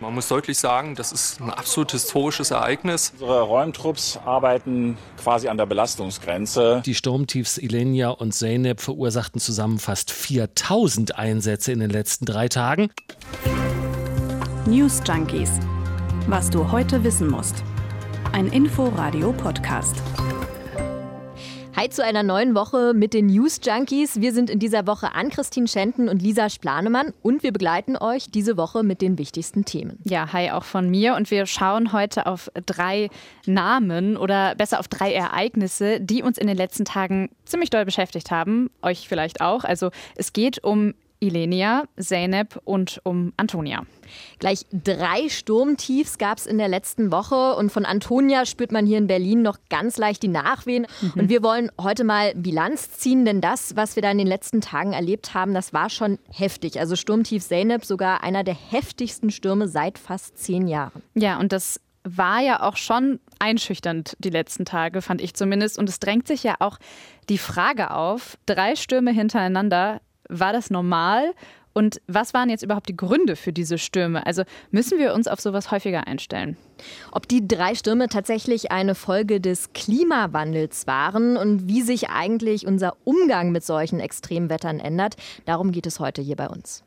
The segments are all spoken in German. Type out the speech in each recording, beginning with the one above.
Man muss deutlich sagen, das ist ein absolut historisches Ereignis. Unsere Räumtrupps arbeiten quasi an der Belastungsgrenze. Die Sturmtiefs Ilenia und Zeynep verursachten zusammen fast 4000 Einsätze in den letzten drei Tagen. News Junkies. Was du heute wissen musst. Ein Info-Radio-Podcast. Hi zu einer neuen Woche mit den News Junkies. Wir sind in dieser Woche an Christine Schenten und Lisa Splanemann und wir begleiten euch diese Woche mit den wichtigsten Themen. Ja, hi auch von mir und wir schauen heute auf drei Namen oder besser auf drei Ereignisse, die uns in den letzten Tagen ziemlich doll beschäftigt haben. Euch vielleicht auch. Also es geht um Ilenia, Zeynep und um Antonia. Gleich drei Sturmtiefs gab es in der letzten Woche und von Antonia spürt man hier in Berlin noch ganz leicht die Nachwehen. Mhm. Und wir wollen heute mal Bilanz ziehen, denn das, was wir da in den letzten Tagen erlebt haben, das war schon heftig. Also Sturmtief Zeynep, sogar einer der heftigsten Stürme seit fast zehn Jahren. Ja, und das war ja auch schon einschüchternd die letzten Tage, fand ich zumindest. Und es drängt sich ja auch die Frage auf, drei Stürme hintereinander, war das normal? Und was waren jetzt überhaupt die Gründe für diese Stürme? Also müssen wir uns auf sowas häufiger einstellen? Ob die drei Stürme tatsächlich eine Folge des Klimawandels waren und wie sich eigentlich unser Umgang mit solchen Extremwettern ändert, darum geht es heute hier bei uns.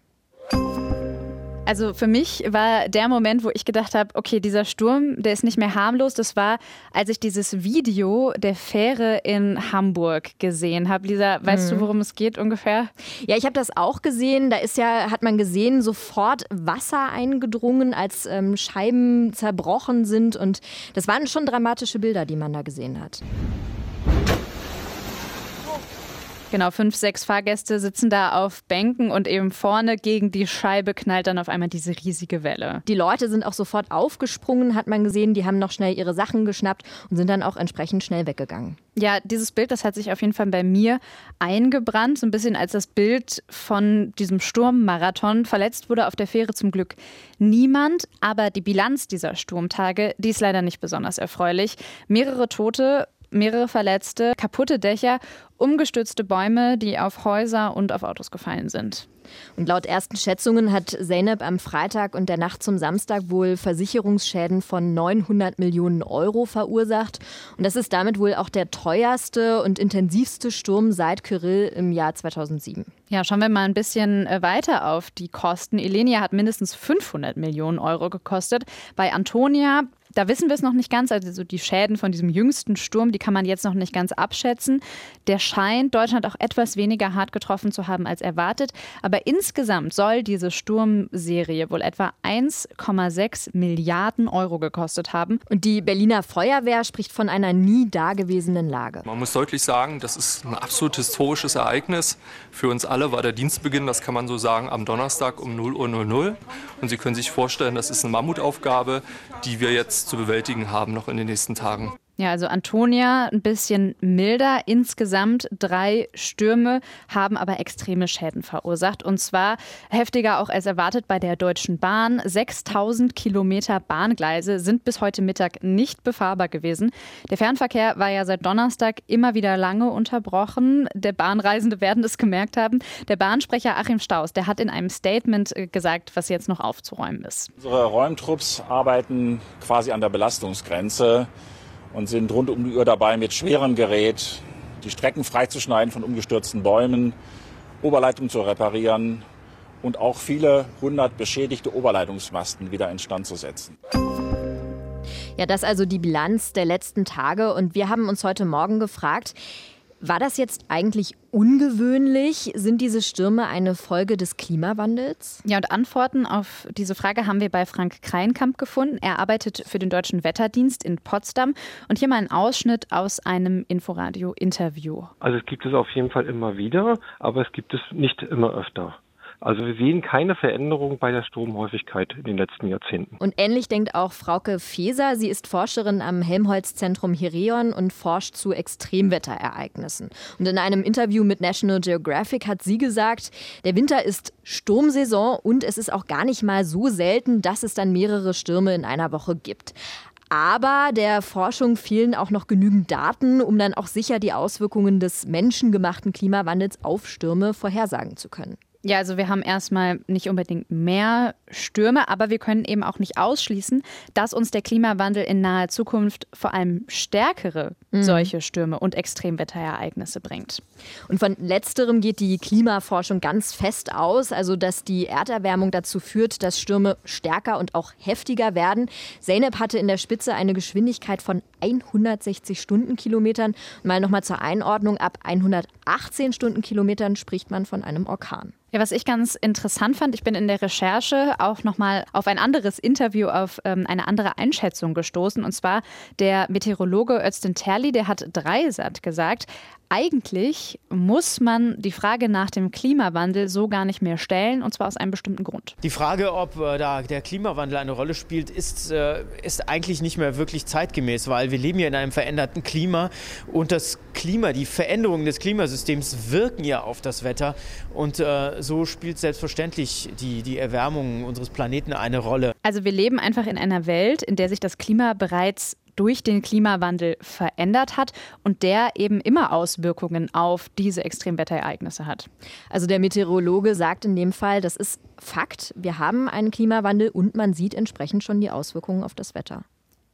Also für mich war der Moment, wo ich gedacht habe, okay, dieser Sturm, der ist nicht mehr harmlos. Das war, als ich dieses Video der Fähre in Hamburg gesehen habe. Lisa, weißt mhm. du, worum es geht ungefähr? Ja, ich habe das auch gesehen. Da ist ja, hat man gesehen, sofort Wasser eingedrungen, als ähm, Scheiben zerbrochen sind. Und das waren schon dramatische Bilder, die man da gesehen hat. Genau, fünf, sechs Fahrgäste sitzen da auf Bänken und eben vorne gegen die Scheibe knallt dann auf einmal diese riesige Welle. Die Leute sind auch sofort aufgesprungen, hat man gesehen. Die haben noch schnell ihre Sachen geschnappt und sind dann auch entsprechend schnell weggegangen. Ja, dieses Bild, das hat sich auf jeden Fall bei mir eingebrannt, so ein bisschen als das Bild von diesem Sturmmarathon. Verletzt wurde auf der Fähre zum Glück niemand, aber die Bilanz dieser Sturmtage, die ist leider nicht besonders erfreulich. Mehrere Tote, mehrere Verletzte, kaputte Dächer, umgestürzte Bäume, die auf Häuser und auf Autos gefallen sind. Und laut ersten Schätzungen hat Zeynep am Freitag und der Nacht zum Samstag wohl Versicherungsschäden von 900 Millionen Euro verursacht. Und das ist damit wohl auch der teuerste und intensivste Sturm seit Kyrill im Jahr 2007. Ja, schauen wir mal ein bisschen äh, weiter auf die Kosten. Elenia hat mindestens 500 Millionen Euro gekostet. Bei Antonia da wissen wir es noch nicht ganz. Also die Schäden von diesem jüngsten Sturm, die kann man jetzt noch nicht ganz abschätzen. Der scheint Deutschland auch etwas weniger hart getroffen zu haben als erwartet. Aber insgesamt soll diese Sturmserie wohl etwa 1,6 Milliarden Euro gekostet haben. Und die Berliner Feuerwehr spricht von einer nie dagewesenen Lage. Man muss deutlich sagen, das ist ein absolut historisches Ereignis. Für uns alle war der Dienstbeginn, das kann man so sagen, am Donnerstag um 0 Uhr 00. Und Sie können sich vorstellen, das ist eine Mammutaufgabe, die wir jetzt zu bewältigen haben noch in den nächsten Tagen. Ja, also Antonia ein bisschen milder. Insgesamt drei Stürme haben aber extreme Schäden verursacht. Und zwar heftiger auch als erwartet bei der Deutschen Bahn. 6000 Kilometer Bahngleise sind bis heute Mittag nicht befahrbar gewesen. Der Fernverkehr war ja seit Donnerstag immer wieder lange unterbrochen. Der Bahnreisende werden es gemerkt haben. Der Bahnsprecher Achim Staus, der hat in einem Statement äh, gesagt, was jetzt noch aufzuräumen ist. Unsere Räumtrupps arbeiten quasi an der Belastungsgrenze und sind rund um die Uhr dabei, mit schwerem Gerät die Strecken freizuschneiden von umgestürzten Bäumen, Oberleitungen zu reparieren und auch viele hundert beschädigte Oberleitungsmasten wieder instand zu setzen. Ja, das also die Bilanz der letzten Tage. Und wir haben uns heute Morgen gefragt, war das jetzt eigentlich ungewöhnlich? Sind diese Stürme eine Folge des Klimawandels? Ja, und Antworten auf diese Frage haben wir bei Frank Kreinkamp gefunden. Er arbeitet für den Deutschen Wetterdienst in Potsdam. Und hier mal ein Ausschnitt aus einem Inforadio-Interview. Also es gibt es auf jeden Fall immer wieder, aber es gibt es nicht immer öfter. Also wir sehen keine Veränderung bei der Stromhäufigkeit in den letzten Jahrzehnten. Und ähnlich denkt auch Frauke Feser. Sie ist Forscherin am Helmholtz-Zentrum Hirion und forscht zu Extremwetterereignissen. Und in einem Interview mit National Geographic hat sie gesagt, der Winter ist Sturmsaison und es ist auch gar nicht mal so selten, dass es dann mehrere Stürme in einer Woche gibt. Aber der Forschung fehlen auch noch genügend Daten, um dann auch sicher die Auswirkungen des menschengemachten Klimawandels auf Stürme vorhersagen zu können. Ja, also wir haben erstmal nicht unbedingt mehr Stürme, aber wir können eben auch nicht ausschließen, dass uns der Klimawandel in naher Zukunft vor allem stärkere mhm. solche Stürme und Extremwetterereignisse bringt. Und von letzterem geht die Klimaforschung ganz fest aus, also dass die Erderwärmung dazu führt, dass Stürme stärker und auch heftiger werden. Zeynep hatte in der Spitze eine Geschwindigkeit von 160 Stundenkilometern. Mal nochmal zur Einordnung, ab 118 Stundenkilometern spricht man von einem Orkan. Ja, was ich ganz interessant fand, ich bin in der Recherche auch nochmal auf ein anderes Interview, auf ähm, eine andere Einschätzung gestoßen. Und zwar der Meteorologe Özden Terli, der hat Dreisat gesagt, eigentlich muss man die Frage nach dem Klimawandel so gar nicht mehr stellen, und zwar aus einem bestimmten Grund. Die Frage, ob äh, da der Klimawandel eine Rolle spielt, ist, äh, ist eigentlich nicht mehr wirklich zeitgemäß, weil wir leben ja in einem veränderten Klima und das Klima, die Veränderungen des Klimasystems wirken ja auf das Wetter und äh, so spielt selbstverständlich die, die Erwärmung unseres Planeten eine Rolle. Also wir leben einfach in einer Welt, in der sich das Klima bereits durch den Klimawandel verändert hat und der eben immer Auswirkungen auf diese Extremwetterereignisse hat. Also der Meteorologe sagt in dem Fall, das ist Fakt, wir haben einen Klimawandel und man sieht entsprechend schon die Auswirkungen auf das Wetter.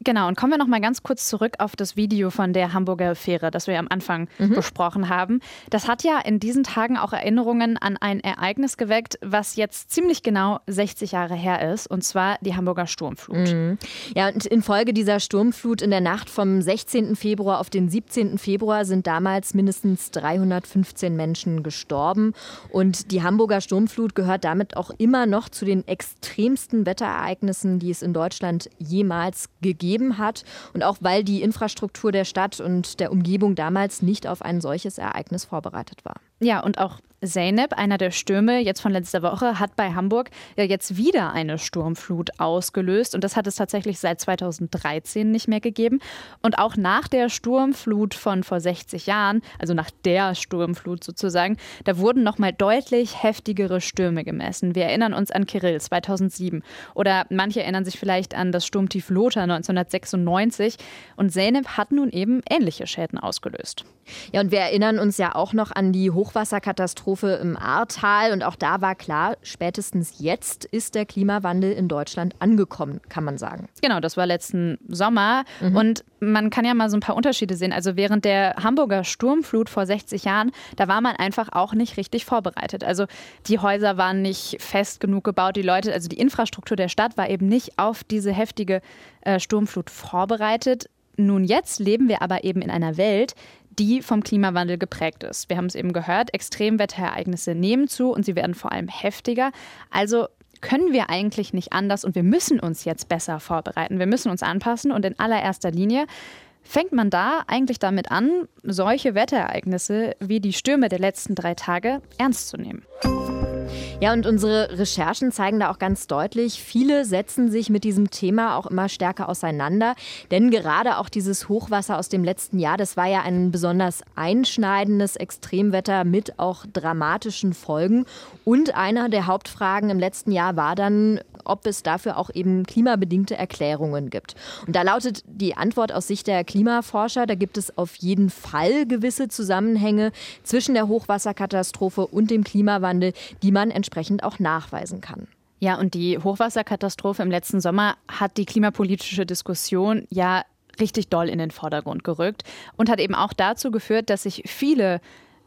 Genau, und kommen wir noch mal ganz kurz zurück auf das Video von der Hamburger Fähre, das wir am Anfang mhm. besprochen haben. Das hat ja in diesen Tagen auch Erinnerungen an ein Ereignis geweckt, was jetzt ziemlich genau 60 Jahre her ist, und zwar die Hamburger Sturmflut. Mhm. Ja, und infolge dieser Sturmflut in der Nacht vom 16. Februar auf den 17. Februar sind damals mindestens 315 Menschen gestorben. Und die Hamburger Sturmflut gehört damit auch immer noch zu den extremsten Wetterereignissen, die es in Deutschland jemals gegeben gegeben hat und auch weil die Infrastruktur der Stadt und der Umgebung damals nicht auf ein solches Ereignis vorbereitet war. Ja, und auch Zeynep, einer der Stürme jetzt von letzter Woche, hat bei Hamburg ja jetzt wieder eine Sturmflut ausgelöst. Und das hat es tatsächlich seit 2013 nicht mehr gegeben. Und auch nach der Sturmflut von vor 60 Jahren, also nach der Sturmflut sozusagen, da wurden nochmal deutlich heftigere Stürme gemessen. Wir erinnern uns an Kirill 2007. Oder manche erinnern sich vielleicht an das Sturmtief Lothar 1996. Und Zeynep hat nun eben ähnliche Schäden ausgelöst. Ja, und wir erinnern uns ja auch noch an die Hochwasserkatastrophe im Ahrtal. Und auch da war klar, spätestens jetzt ist der Klimawandel in Deutschland angekommen, kann man sagen. Genau, das war letzten Sommer. Mhm. Und man kann ja mal so ein paar Unterschiede sehen. Also während der Hamburger Sturmflut vor 60 Jahren, da war man einfach auch nicht richtig vorbereitet. Also die Häuser waren nicht fest genug gebaut. Die Leute, also die Infrastruktur der Stadt war eben nicht auf diese heftige äh, Sturmflut vorbereitet. Nun jetzt leben wir aber eben in einer Welt, die vom Klimawandel geprägt ist. Wir haben es eben gehört, Extremwetterereignisse nehmen zu und sie werden vor allem heftiger. Also können wir eigentlich nicht anders und wir müssen uns jetzt besser vorbereiten. Wir müssen uns anpassen und in allererster Linie fängt man da eigentlich damit an, solche Wetterereignisse wie die Stürme der letzten drei Tage ernst zu nehmen. Ja, und unsere Recherchen zeigen da auch ganz deutlich, viele setzen sich mit diesem Thema auch immer stärker auseinander. Denn gerade auch dieses Hochwasser aus dem letzten Jahr, das war ja ein besonders einschneidendes Extremwetter mit auch dramatischen Folgen. Und einer der Hauptfragen im letzten Jahr war dann, ob es dafür auch eben klimabedingte Erklärungen gibt. Und da lautet die Antwort aus Sicht der Klimaforscher, da gibt es auf jeden Fall gewisse Zusammenhänge zwischen der Hochwasserkatastrophe und dem Klimawandel, die man entsprechend auch nachweisen kann. Ja, und die Hochwasserkatastrophe im letzten Sommer hat die klimapolitische Diskussion ja richtig doll in den Vordergrund gerückt und hat eben auch dazu geführt, dass sich viele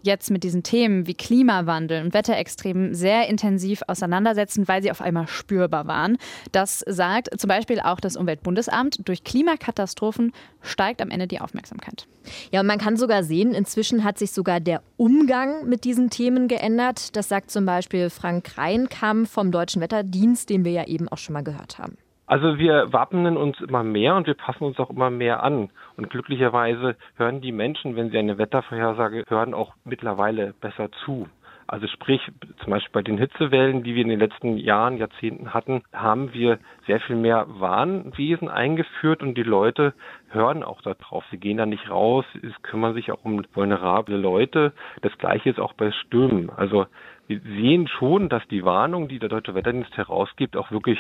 jetzt mit diesen Themen wie Klimawandel und Wetterextremen sehr intensiv auseinandersetzen, weil sie auf einmal spürbar waren. Das sagt zum Beispiel auch das Umweltbundesamt. Durch Klimakatastrophen steigt am Ende die Aufmerksamkeit. Ja, und man kann sogar sehen, inzwischen hat sich sogar der Umgang mit diesen Themen geändert. Das sagt zum Beispiel Frank Reinkamp vom Deutschen Wetterdienst, den wir ja eben auch schon mal gehört haben. Also wir wappnen uns immer mehr und wir passen uns auch immer mehr an. Und glücklicherweise hören die Menschen, wenn sie eine Wettervorhersage hören, auch mittlerweile besser zu. Also sprich, zum Beispiel bei den Hitzewellen, die wir in den letzten Jahren, Jahrzehnten hatten, haben wir sehr viel mehr Warnwesen eingeführt und die Leute hören auch darauf. Sie gehen da nicht raus, es kümmern sich auch um vulnerable Leute. Das gleiche ist auch bei Stürmen. Also wir sehen schon, dass die Warnung, die der Deutsche Wetterdienst herausgibt, auch wirklich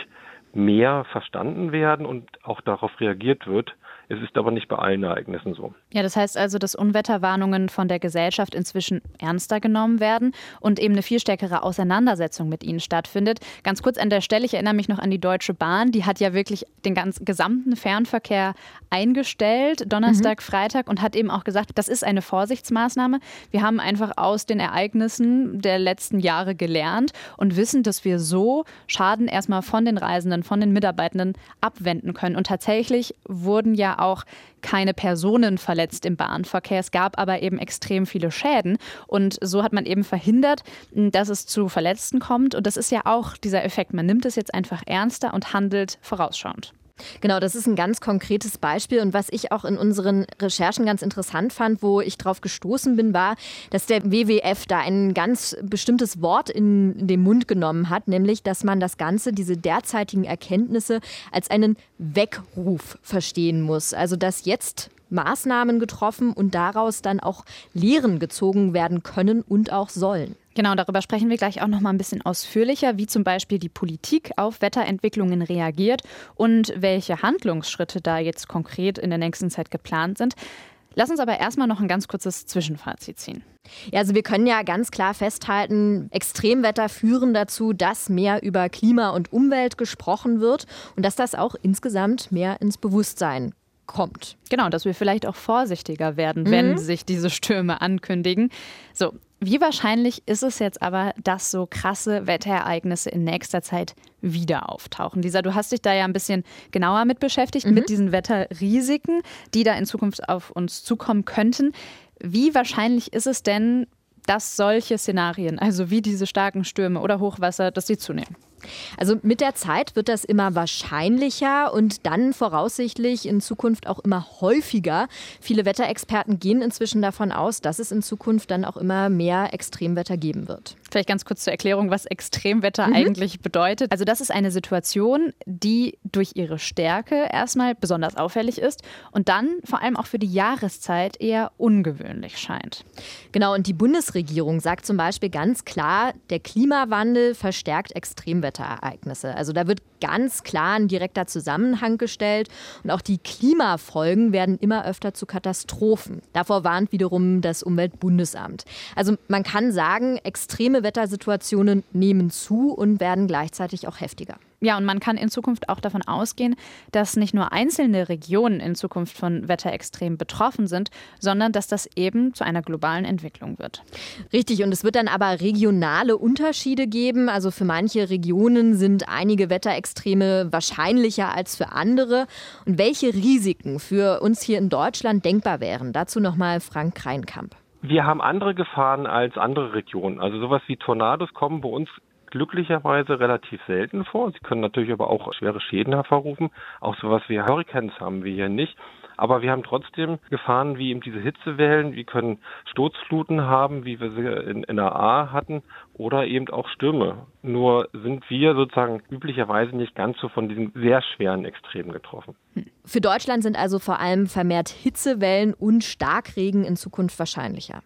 mehr verstanden werden und auch darauf reagiert wird. Es ist aber nicht bei allen Ereignissen so. Ja, das heißt also, dass Unwetterwarnungen von der Gesellschaft inzwischen ernster genommen werden und eben eine viel stärkere Auseinandersetzung mit ihnen stattfindet. Ganz kurz an der Stelle, ich erinnere mich noch an die Deutsche Bahn, die hat ja wirklich den ganz gesamten Fernverkehr eingestellt, Donnerstag, mhm. Freitag, und hat eben auch gesagt, das ist eine Vorsichtsmaßnahme. Wir haben einfach aus den Ereignissen der letzten Jahre gelernt und wissen, dass wir so Schaden erstmal von den Reisenden, von den Mitarbeitenden abwenden können. Und tatsächlich wurden ja auch keine Personen verletzt im Bahnverkehr. Es gab aber eben extrem viele Schäden. Und so hat man eben verhindert, dass es zu Verletzten kommt. Und das ist ja auch dieser Effekt. Man nimmt es jetzt einfach ernster und handelt vorausschauend. Genau, das ist ein ganz konkretes Beispiel. Und was ich auch in unseren Recherchen ganz interessant fand, wo ich drauf gestoßen bin, war, dass der WWF da ein ganz bestimmtes Wort in den Mund genommen hat, nämlich, dass man das Ganze, diese derzeitigen Erkenntnisse, als einen Weckruf verstehen muss. Also, dass jetzt Maßnahmen getroffen und daraus dann auch Lehren gezogen werden können und auch sollen. Genau, darüber sprechen wir gleich auch noch mal ein bisschen ausführlicher, wie zum Beispiel die Politik auf Wetterentwicklungen reagiert und welche Handlungsschritte da jetzt konkret in der nächsten Zeit geplant sind. Lass uns aber erstmal noch ein ganz kurzes Zwischenfazit ziehen. Ja, also wir können ja ganz klar festhalten, Extremwetter führen dazu, dass mehr über Klima und Umwelt gesprochen wird und dass das auch insgesamt mehr ins Bewusstsein kommt. Genau, dass wir vielleicht auch vorsichtiger werden, mhm. wenn sich diese Stürme ankündigen. So, wie wahrscheinlich ist es jetzt aber, dass so krasse Wetterereignisse in nächster Zeit wieder auftauchen? Lisa, du hast dich da ja ein bisschen genauer mit beschäftigt, mhm. mit diesen Wetterrisiken, die da in Zukunft auf uns zukommen könnten. Wie wahrscheinlich ist es denn, dass solche Szenarien, also wie diese starken Stürme oder Hochwasser, dass sie zunehmen? Also mit der Zeit wird das immer wahrscheinlicher und dann voraussichtlich in Zukunft auch immer häufiger. Viele Wetterexperten gehen inzwischen davon aus, dass es in Zukunft dann auch immer mehr Extremwetter geben wird. Vielleicht ganz kurz zur Erklärung, was Extremwetter mhm. eigentlich bedeutet. Also das ist eine Situation, die durch ihre Stärke erstmal besonders auffällig ist und dann vor allem auch für die Jahreszeit eher ungewöhnlich scheint. Genau, und die Bundesregierung sagt zum Beispiel ganz klar, der Klimawandel verstärkt Extremwetter. Extremwetterereignisse. Also da wird ganz klar ein direkter Zusammenhang gestellt und auch die Klimafolgen werden immer öfter zu Katastrophen. Davor warnt wiederum das Umweltbundesamt. Also man kann sagen, extreme Wettersituationen nehmen zu und werden gleichzeitig auch heftiger. Ja, und man kann in Zukunft auch davon ausgehen, dass nicht nur einzelne Regionen in Zukunft von Wetterextremen betroffen sind, sondern dass das eben zu einer globalen Entwicklung wird. Richtig, und es wird dann aber regionale Unterschiede geben. Also für manche Regionen sind einige Wetterextreme wahrscheinlicher als für andere. Und welche Risiken für uns hier in Deutschland denkbar wären, dazu nochmal Frank Kreinkamp. Wir haben andere Gefahren als andere Regionen. Also sowas wie Tornados kommen bei uns glücklicherweise relativ selten vor. Sie können natürlich aber auch schwere Schäden hervorrufen. Auch sowas wie Hurricanes haben wir hier nicht. Aber wir haben trotzdem Gefahren wie eben diese Hitzewellen. Wir können Sturzfluten haben, wie wir sie in NRA hatten, oder eben auch Stürme. Nur sind wir sozusagen üblicherweise nicht ganz so von diesen sehr schweren Extremen getroffen. Für Deutschland sind also vor allem vermehrt Hitzewellen und Starkregen in Zukunft wahrscheinlicher.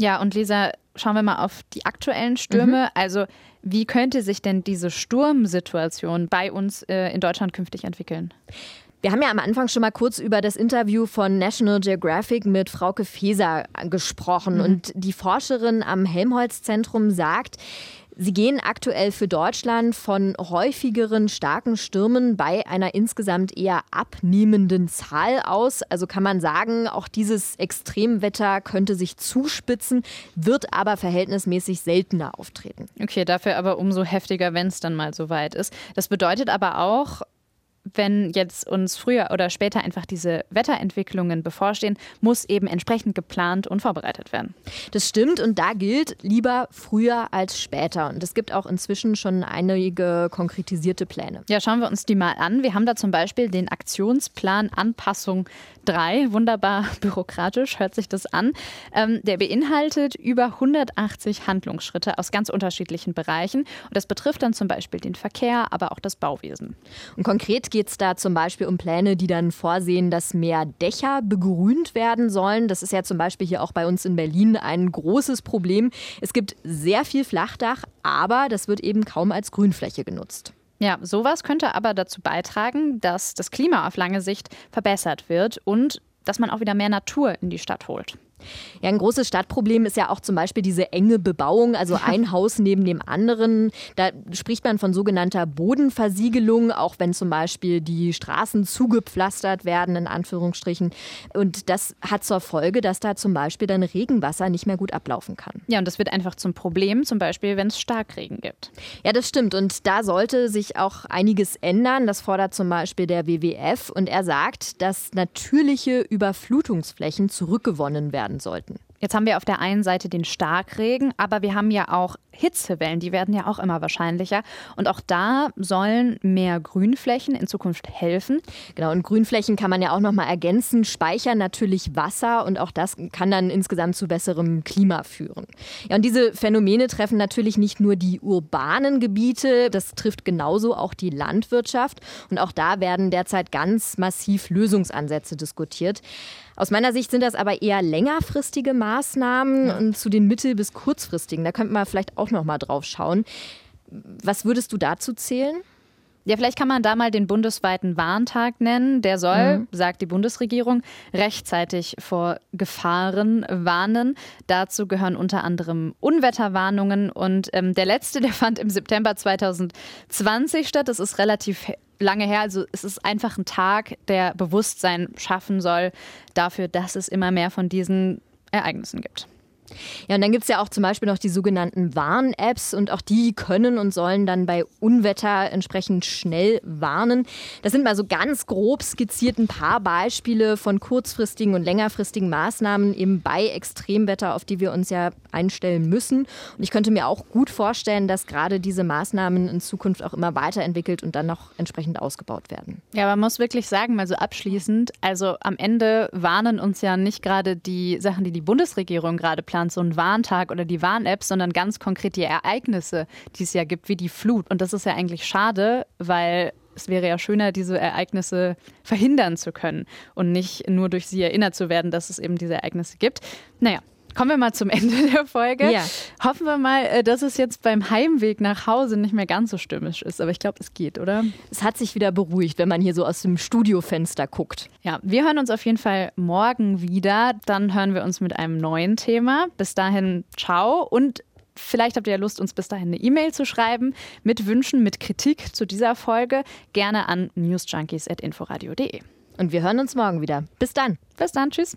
Ja, und Lisa, schauen wir mal auf die aktuellen Stürme. Mhm. Also wie könnte sich denn diese Sturmsituation bei uns äh, in Deutschland künftig entwickeln? Wir haben ja am Anfang schon mal kurz über das Interview von National Geographic mit Frauke Feser gesprochen. Mhm. Und die Forscherin am Helmholtz-Zentrum sagt, Sie gehen aktuell für Deutschland von häufigeren starken Stürmen bei einer insgesamt eher abnehmenden Zahl aus. Also kann man sagen, auch dieses Extremwetter könnte sich zuspitzen, wird aber verhältnismäßig seltener auftreten. Okay, dafür aber umso heftiger, wenn es dann mal so weit ist. Das bedeutet aber auch, wenn jetzt uns früher oder später einfach diese Wetterentwicklungen bevorstehen, muss eben entsprechend geplant und vorbereitet werden. Das stimmt und da gilt lieber früher als später. Und es gibt auch inzwischen schon einige konkretisierte Pläne. Ja, schauen wir uns die mal an. Wir haben da zum Beispiel den Aktionsplan Anpassung 3. Wunderbar bürokratisch hört sich das an. Ähm, der beinhaltet über 180 Handlungsschritte aus ganz unterschiedlichen Bereichen. Und das betrifft dann zum Beispiel den Verkehr, aber auch das Bauwesen. Und konkret geht es da zum Beispiel um Pläne, die dann vorsehen, dass mehr Dächer begrünt werden sollen. Das ist ja zum Beispiel hier auch bei uns in Berlin ein großes Problem. Es gibt sehr viel Flachdach, aber das wird eben kaum als Grünfläche genutzt. Ja, sowas könnte aber dazu beitragen, dass das Klima auf lange Sicht verbessert wird und dass man auch wieder mehr Natur in die Stadt holt. Ja, ein großes Stadtproblem ist ja auch zum Beispiel diese enge Bebauung, also ein Haus neben dem anderen. Da spricht man von sogenannter Bodenversiegelung, auch wenn zum Beispiel die Straßen zugepflastert werden, in Anführungsstrichen. Und das hat zur Folge, dass da zum Beispiel dann Regenwasser nicht mehr gut ablaufen kann. Ja, und das wird einfach zum Problem, zum Beispiel, wenn es Starkregen gibt. Ja, das stimmt. Und da sollte sich auch einiges ändern. Das fordert zum Beispiel der WWF. Und er sagt, dass natürliche Überflutungsflächen zurückgewonnen werden werden sollten. Jetzt haben wir auf der einen Seite den Starkregen, aber wir haben ja auch Hitzewellen, die werden ja auch immer wahrscheinlicher. Und auch da sollen mehr Grünflächen in Zukunft helfen. Genau, und Grünflächen kann man ja auch nochmal ergänzen, speichern natürlich Wasser und auch das kann dann insgesamt zu besserem Klima führen. Ja, und diese Phänomene treffen natürlich nicht nur die urbanen Gebiete, das trifft genauso auch die Landwirtschaft. Und auch da werden derzeit ganz massiv Lösungsansätze diskutiert. Aus meiner Sicht sind das aber eher längerfristige Maßnahmen und zu den mittel- bis kurzfristigen. Da könnte man vielleicht auch noch mal drauf schauen. Was würdest du dazu zählen? Ja, vielleicht kann man da mal den bundesweiten Warntag nennen. Der soll, mhm. sagt die Bundesregierung, rechtzeitig vor Gefahren warnen. Dazu gehören unter anderem Unwetterwarnungen. Und ähm, der letzte, der fand im September 2020 statt. Das ist relativ lange her. Also es ist einfach ein Tag, der Bewusstsein schaffen soll dafür, dass es immer mehr von diesen Ereignissen gibt. Ja, und dann gibt es ja auch zum Beispiel noch die sogenannten Warn-Apps und auch die können und sollen dann bei Unwetter entsprechend schnell warnen. Das sind mal so ganz grob skizziert ein paar Beispiele von kurzfristigen und längerfristigen Maßnahmen eben bei Extremwetter, auf die wir uns ja einstellen müssen. Und ich könnte mir auch gut vorstellen, dass gerade diese Maßnahmen in Zukunft auch immer weiterentwickelt und dann noch entsprechend ausgebaut werden. Ja, man muss wirklich sagen, mal so abschließend, also am Ende warnen uns ja nicht gerade die Sachen, die die Bundesregierung gerade plant, Deutschland so ein Warntag oder die Warn-App, sondern ganz konkret die Ereignisse, die es ja gibt, wie die Flut. Und das ist ja eigentlich schade, weil es wäre ja schöner, diese Ereignisse verhindern zu können und nicht nur durch sie erinnert zu werden, dass es eben diese Ereignisse gibt. Naja, Kommen wir mal zum Ende der Folge. Ja. Hoffen wir mal, äh, dass es jetzt beim Heimweg nach Hause nicht mehr ganz so stürmisch ist. Aber ich glaube, es geht, oder? Es hat sich wieder beruhigt, wenn man hier so aus dem Studiofenster guckt. Ja, wir hören uns auf jeden Fall morgen wieder. Dann hören wir uns mit einem neuen Thema. Bis dahin, ciao und Vielleicht habt ihr ja Lust, uns bis dahin eine E-Mail zu schreiben mit Wünschen, mit Kritik zu dieser Folge. Gerne an newsjunkies.inforadio.de. Und wir hören uns morgen wieder. Bis dann. Bis dann. Tschüss.